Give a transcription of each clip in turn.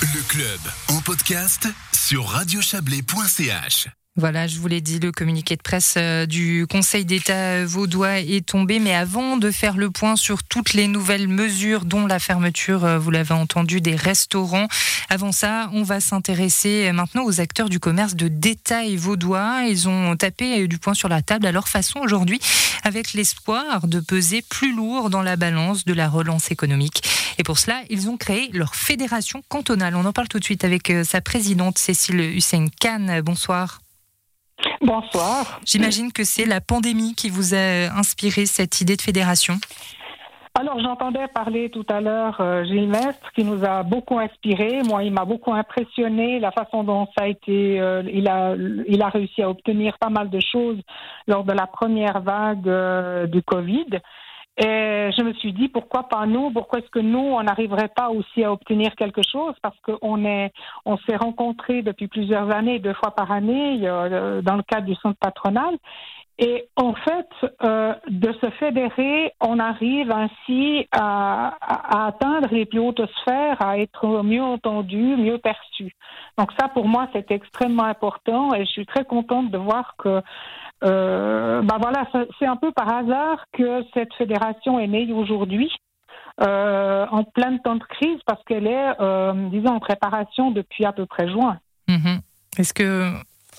Le club en podcast sur radiochablais.ch. Voilà, je vous l'ai dit, le communiqué de presse euh, du Conseil d'État vaudois est tombé. Mais avant de faire le point sur toutes les nouvelles mesures, dont la fermeture, euh, vous l'avez entendu, des restaurants, avant ça, on va s'intéresser maintenant aux acteurs du commerce de détail vaudois. Ils ont tapé du poing sur la table à leur façon aujourd'hui, avec l'espoir de peser plus lourd dans la balance de la relance économique. Et pour cela, ils ont créé leur fédération cantonale. On en parle tout de suite avec euh, sa présidente Cécile Hussein Khan. Bonsoir. Bonsoir. J'imagine que c'est la pandémie qui vous a inspiré cette idée de fédération. Alors j'entendais parler tout à l'heure euh, Gilles Mestre qui nous a beaucoup inspiré. Moi, il m'a beaucoup impressionné la façon dont ça a été. Euh, il a il a réussi à obtenir pas mal de choses lors de la première vague euh, du Covid. Et je me suis dit pourquoi pas nous? Pourquoi est-ce que nous on n'arriverait pas aussi à obtenir quelque chose? Parce qu'on est, on s'est rencontrés depuis plusieurs années, deux fois par année, dans le cadre du centre patronal. Et en fait, euh, de se fédérer, on arrive ainsi à, à, atteindre les plus hautes sphères, à être mieux entendu, mieux perçu. Donc ça, pour moi, c'est extrêmement important et je suis très contente de voir que euh, bah voilà, c'est un peu par hasard que cette fédération est née aujourd'hui. Euh, en plein temps de crise parce qu'elle est, euh, disons, en préparation depuis à peu près juin. Mhm. Est-ce que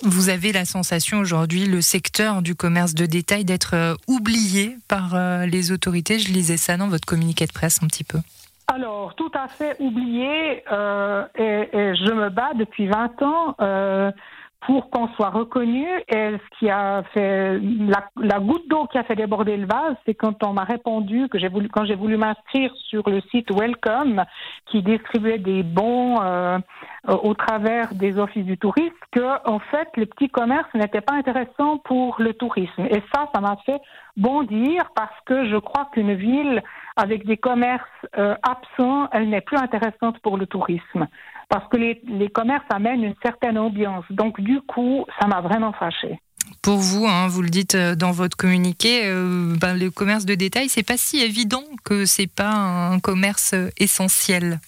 vous avez la sensation aujourd'hui, le secteur du commerce de détail, d'être oublié par les autorités? Je lisais ça dans votre communiqué de presse un petit peu. Alors, tout à fait oublié, et, et, je me bats depuis 20 ans pour qu'on soit reconnu. Et ce qui a fait la, la goutte d'eau qui a fait déborder le vase, c'est quand on m'a répondu que j'ai voulu quand j'ai voulu m'inscrire sur le site Welcome, qui distribuait des bons euh, au travers des offices du tourisme, que en fait les petits commerces n'étaient pas intéressants pour le tourisme. Et ça, ça m'a fait bondir parce que je crois qu'une ville avec des commerces euh, absents, elle n'est plus intéressante pour le tourisme parce que les, les, commerces amènent une certaine ambiance. Donc du coup, ça m'a vraiment fâché. Pour vous, hein, vous le dites euh, dans votre communiqué, euh, ben, le commerce de détail, c'est pas si évident que c'est pas un commerce essentiel,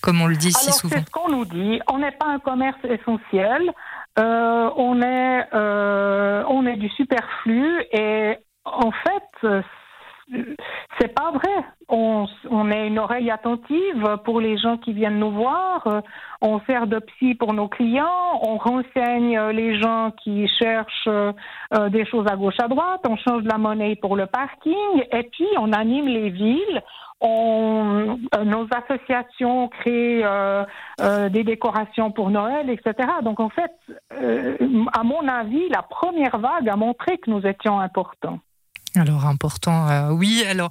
comme on le dit Alors, si souvent. C'est ce qu'on nous dit. On n'est pas un commerce essentiel. Euh, on est euh, on est du superflu et en fait c'est pas vrai. On, on est une oreille attentive pour les gens qui viennent nous voir. On sert de psy pour nos clients. On renseigne les gens qui cherchent euh, des choses à gauche à droite. On change de la monnaie pour le parking. Et puis, on anime les villes. On, euh, nos associations créent euh, euh, des décorations pour Noël, etc. Donc, en fait, euh, à mon avis, la première vague a montré que nous étions importants. Alors important, euh, oui. Alors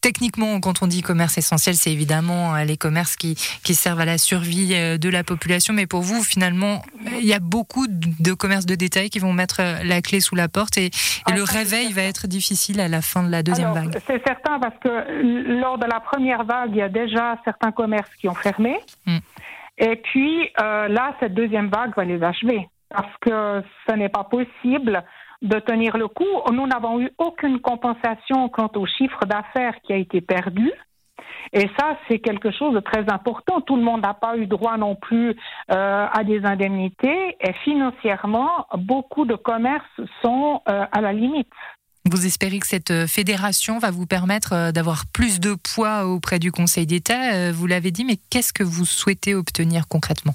techniquement, quand on dit commerce essentiel, c'est évidemment euh, les commerces qui, qui servent à la survie euh, de la population. Mais pour vous, finalement, il y a beaucoup de commerces de détail qui vont mettre la clé sous la porte et, et Ah, le réveil va être difficile à la fin de la deuxième Alors, vague. C'est certain parce que lors de la première vague, il y a déjà certains commerces qui ont fermé. Mm. Et puis euh, là, cette deuxième vague va les achever parce que ce n'est pas possible de tenir le coup. Nous n'avons eu aucune compensation quant au chiffre d'affaires qui a été perdu. Et ça, c'est quelque chose de très important. Tout le monde n'a pas eu droit non plus euh, à des indemnités. Et financièrement, beaucoup de commerces sont euh, à la limite. Vous espérez que cette euh, fédération va vous permettre d'avoir plus de poids auprès du Conseil d'État. Vous l'avez dit, mais qu'est-ce que vous souhaitez obtenir concrètement?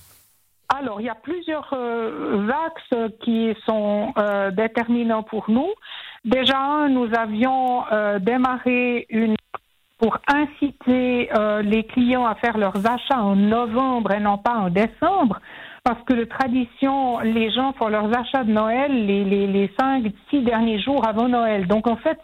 Alors, il y a plusieurs euh, axes qui sont euh, déterminants pour nous. Déjà, nous avions euh, démarré une pour inciter les clients à faire leurs achats en novembre et non pas en décembre, parce que de tradition, les gens font leurs achats de Noël les, les, les cinq, six derniers jours avant Noël. Donc, en fait,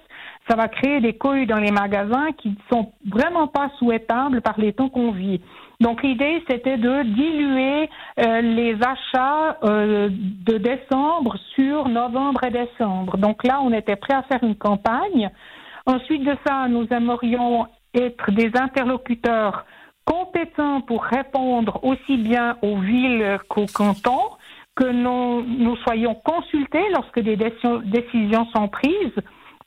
ça va créer des cohues dans les magasins qui ne sont vraiment pas souhaitables par les temps qu'on vit. Donc l'idée, c'était de diluer euh, les achats euh, de décembre sur novembre et décembre. Donc là, on était prêt à faire une campagne. Ensuite de ça, nous aimerions être des interlocuteurs compétents pour répondre aussi bien aux villes qu'aux cantons, que nous, nous soyons consultés lorsque des décisions sont prises,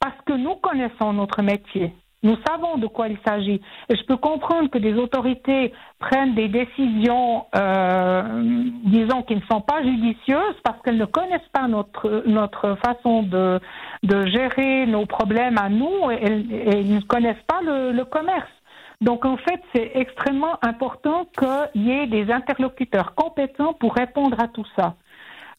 parce que nous connaissons notre métier. Nous savons de quoi il s'agit. Et je peux comprendre que des autorités prennent des décisions, euh, disons, qui ne sont pas judicieuses parce qu'elles ne connaissent pas notre, notre façon de, de gérer nos problèmes à nous et, elles ne connaissent pas le commerce. Donc en fait, c'est extrêmement important qu'il y ait des interlocuteurs compétents pour répondre à tout ça.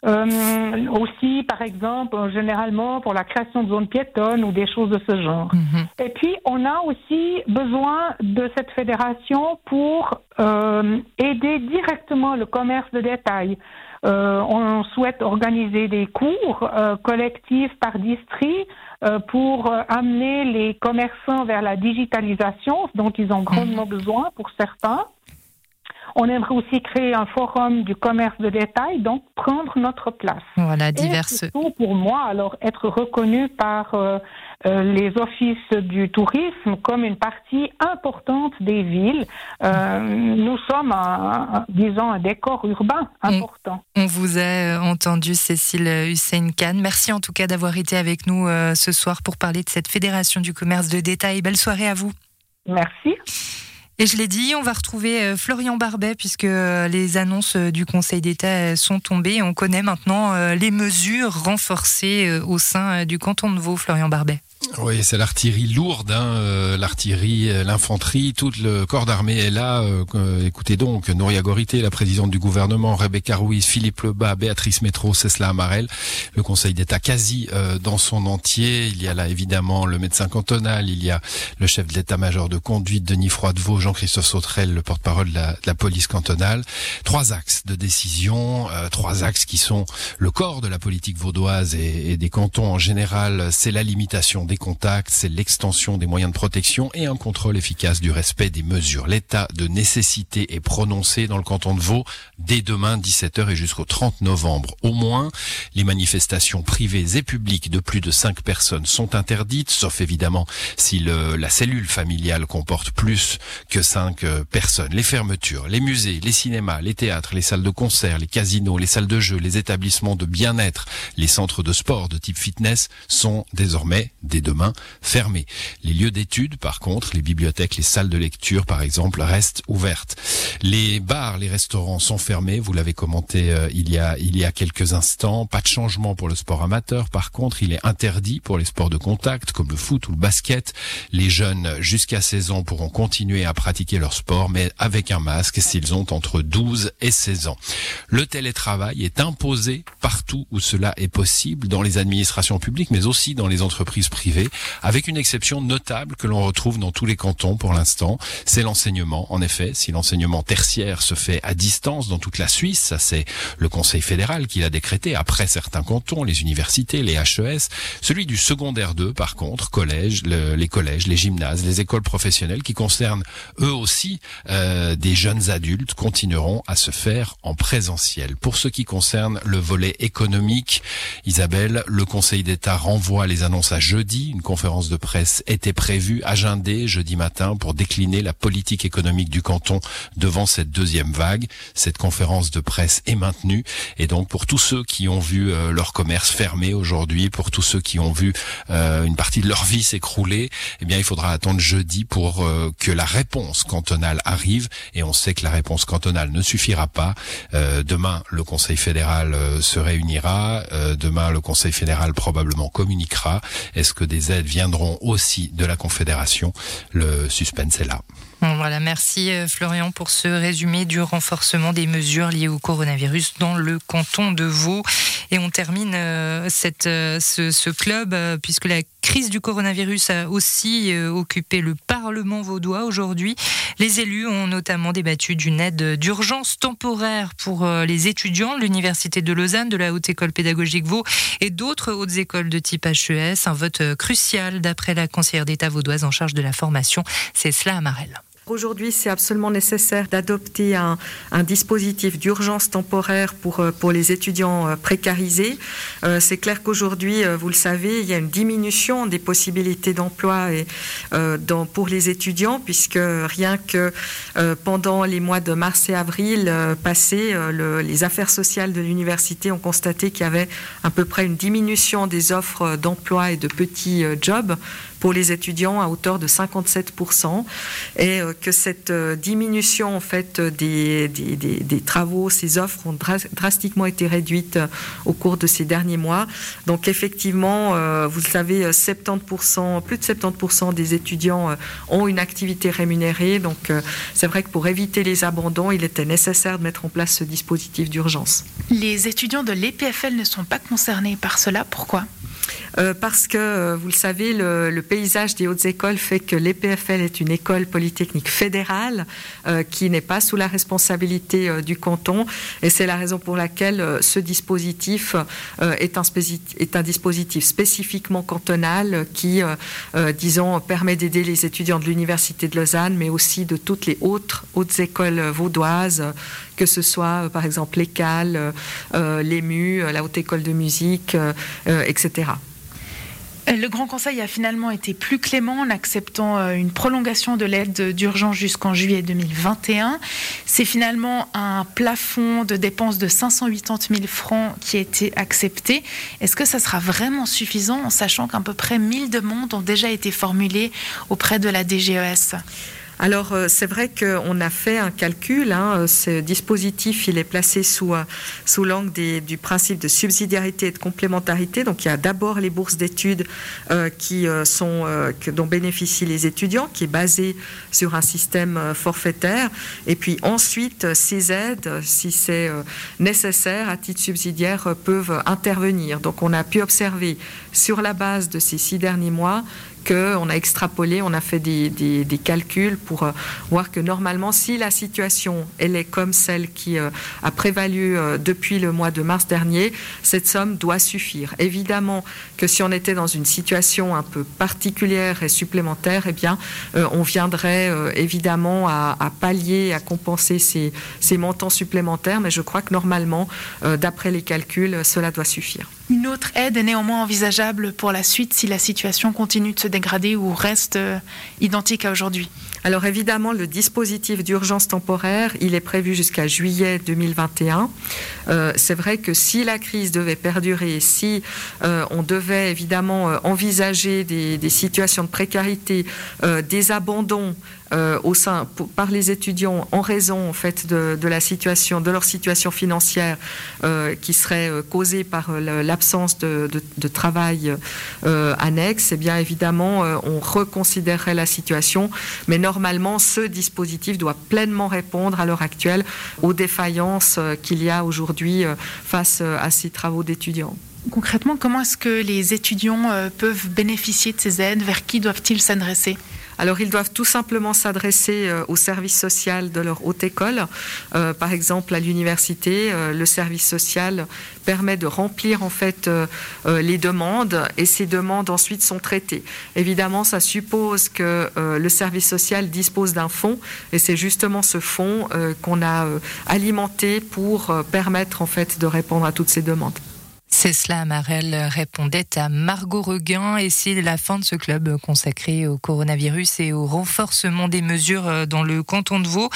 Euh, aussi, par exemple, généralement pour la création de zones piétonnes ou des choses de ce genre. Mhm. Et puis, on a aussi besoin de cette fédération pour euh, aider directement le commerce de détail. Euh, on souhaite organiser des cours euh, collectifs par district euh, pour amener les commerçants vers la digitalisation dont ils ont grandement mhm. besoin pour certains. On aimerait aussi créer un forum du commerce de détail, donc prendre notre place. Voilà, diverses. Et surtout pour moi, alors être reconnu par euh, euh, les offices du tourisme comme une partie importante des villes. Euh, nous sommes, un, disons, un décor urbain important. On, vous a entendu, Cécile Hussein Khan. Merci en tout cas d'avoir été avec nous ce soir pour parler de cette fédération du commerce de détail. Belle soirée à vous. Merci. Et je l'ai dit, on va retrouver euh, Florian Barbet puisque euh, les annonces euh, du Conseil d'État sont tombées. On connaît maintenant les mesures renforcées au sein du canton de Vaud, Florian Barbet. Oui, c'est l'artillerie lourde, hein, euh, l'artillerie, euh, l'infanterie, tout le corps d'armée est là. Euh, écoutez donc, Nouria Gorité, la présidente du gouvernement, Rebecca Ruiz, Philippe Lebas, Béatrice Métro, Cesla Amarel, le Conseil d'État quasi dans son entier. Il y a là évidemment le médecin cantonal, il y a le chef de l'état-major de conduite, Denis Froidevaux, Jean-Christophe Sautrel, le porte-parole de, la, police cantonale. Trois axes de décision, trois axes qui sont le corps de la politique vaudoise et, et des cantons en général. C'est la limitation des contacts, c'est l'extension des moyens de protection et un contrôle efficace du respect des mesures. L'état de nécessité est prononcé dans le canton de Vaud dès demain 17h et jusqu'au 30 novembre. Au moins, les manifestations privées et publiques de plus de 5 personnes sont interdites, sauf évidemment si le, la cellule familiale comporte plus que 5 euh, personnes. Les fermetures, les musées, les cinémas, les théâtres, les salles de concert, les casinos, les salles de jeux, les établissements de bien-être, les centres de sport de type fitness sont désormais des demain fermés. Les lieux d'études, par contre, les bibliothèques, les salles de lecture, par exemple, restent ouvertes. Les bars, les restaurants sont fermés. Vous l'avez commenté euh, il y a il y a quelques instants. Pas de changement pour le sport amateur. Par contre, il est interdit pour les sports de contact comme le foot ou le basket. Les jeunes jusqu'à 16 ans pourront continuer à pratiquer leur sport, mais avec un masque s'ils ont entre 12 et 16 ans. Le télétravail est imposé partout où cela est possible, dans les administrations publiques, mais aussi dans les entreprises privées avec une exception notable que l'on retrouve dans tous les cantons pour l'instant, c'est l'enseignement. En effet, si l'enseignement tertiaire se fait à distance dans toute la Suisse, ça c'est le Conseil fédéral qui l'a décrété, après certains cantons, les universités, les HES, celui du secondaire 2, par contre, collège, les collèges, les gymnases, les écoles professionnelles, qui concernent eux aussi euh, des jeunes adultes, continueront à se faire en présentiel. Pour ce qui concerne le volet économique, Isabelle, le Conseil d'État renvoie les annonces à jeudi une conférence de presse était prévue, agendée jeudi matin pour décliner la politique économique du canton devant cette deuxième vague. Cette conférence de presse est maintenue et donc pour tous ceux qui ont vu euh, leur commerce fermé aujourd'hui, pour tous ceux qui ont vu euh, une partie de leur vie s'écrouler, eh bien il faudra attendre jeudi pour euh, que la réponse cantonale arrive et on sait que la réponse cantonale ne suffira pas. demain, le Conseil fédéral se réunira. demain, le Conseil fédéral probablement communiquera. Est-ce que des aides viendront aussi de la Confédération. Le suspense est là. Voilà, merci euh, Florian pour ce résumé du renforcement des mesures liées au coronavirus dans le canton de Vaud. Et on termine euh, cette, euh, ce, club puisque la crise du coronavirus a aussi occupé le Parlement vaudois aujourd'hui. Les élus ont notamment débattu d'une aide d'urgence temporaire pour les étudiants de l'Université de Lausanne, de la Haute École Pédagogique Vaud et d'autres hautes écoles de type HES. Un vote crucial d'après la conseillère d'État vaudoise en charge de la formation, c'est cela. Aujourd'hui, c'est absolument nécessaire d'adopter un, dispositif d'urgence temporaire pour, euh, pour les étudiants euh, précarisés. Euh, c'est clair qu'aujourd'hui, vous le savez, il y a une diminution des possibilités d'emploi pour les étudiants, puisque rien que pendant les mois de mars et avril passés, les affaires sociales de l'université ont constaté qu'il y avait à peu près une diminution des offres d'emploi et de petits jobs pour les étudiants à hauteur de 57% et que cette diminution en fait des, des, des, travaux, ces offres ont drastiquement été réduites au cours de ces derniers mois. Donc effectivement, vous le savez, 70%, plus de 70% des étudiants ont une activité rémunérée. Donc c'est vrai que pour éviter les abandons, il était nécessaire de mettre en place ce dispositif d'urgence. Les étudiants de l'EPFL ne sont pas concernés par cela. Pourquoi? Euh, parce que, euh, vous le savez, le, paysage des hautes écoles fait que l'EPFL est une école polytechnique fédérale euh, qui n'est pas sous la responsabilité du canton. Et c'est la raison pour laquelle ce dispositif est un, est, un, dispositif spécifiquement cantonal qui, disons, permet d'aider les étudiants de l'Université de Lausanne, mais aussi de toutes les autres hautes écoles vaudoises que ce soit par exemple l'ECAL, l'EMU, la Haute École de musique, etc. Le Grand Conseil a finalement été plus clément en acceptant euh, une prolongation de l'aide d'urgence jusqu'en juillet 2021. C'est finalement un plafond de dépenses de 580 000 francs qui a été accepté. Est-ce que ça sera vraiment suffisant en sachant qu'à peu près 1000 demandes ont déjà été formulées auprès de la DGES alors euh, c'est vrai qu'on a fait un calcul. Hein, euh, ce dispositif, il est placé sous, euh, sous l'angle du principe de subsidiarité et de complémentarité. Donc il y a d'abord les bourses d'études dont bénéficient les étudiants, qui est basé sur un système forfaitaire. Et puis ensuite, ces aides, si c'est nécessaire à titre subsidiaire, peuvent intervenir. Donc on a pu observer sur la base de ces six derniers mois qu'on a extrapolé, on a fait des, calculs pour euh, voir que normalement, si la situation elle est comme celle qui euh, a prévalu euh, depuis le mois de mars dernier, cette somme doit suffire. Évidemment que si on était dans une situation un peu particulière et supplémentaire, eh bien, on viendrait évidemment à, pallier, à compenser ces, ces montants supplémentaires, mais je crois que normalement, d'après les calculs, cela doit suffire. Une autre aide est néanmoins envisageable pour la suite si la situation continue de se dégrader ou reste identique à aujourd'hui alors évidemment, le dispositif d'urgence temporaire, il est prévu jusqu'à juillet 2021. Euh, c'est vrai que si la crise devait perdurer, si euh, on devait évidemment envisager des, situations de précarité, des abandons, au sein par les étudiants en raison en fait de, la situation de leur situation financière qui serait causée par l'absence de, travail annexe, eh bien évidemment on reconsidérerait la situation, mais normalement, ce dispositif doit pleinement répondre à l'heure actuelle aux défaillances euh, qu'il y a aujourd'hui euh, face euh, à ces travaux d'étudiants. Concrètement, comment est-ce que les étudiants peuvent bénéficier de ces aides? Vers qui doivent-ils s'adresser? Alors, ils doivent tout simplement s'adresser euh, au service social de leur haute école. Euh, par exemple, à l'université, euh, le service social permet de remplir en fait les demandes et ces demandes ensuite sont traitées. Évidemment, ça suppose que le service social dispose d'un fonds et c'est justement ce fonds qu'on a alimenté pour permettre en fait de répondre à toutes ces demandes. C'est cela, Marel répondait à Margot Reguin et c'est la fin de ce club consacré au coronavirus et au renforcement des mesures euh, dans le canton de Vaud.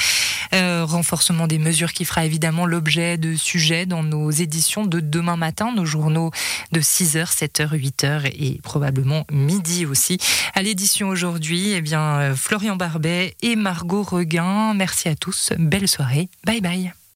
Euh, renforcement des mesures qui fera évidemment l'objet de sujets dans nos éditions de demain matin, nos journaux de 6h, 7h, 8h et probablement midi aussi. À l'édition aujourd'hui, eh bien, euh, Florian Barbet et Margot Reguin. Merci à tous. Belle soirée. Bye bye.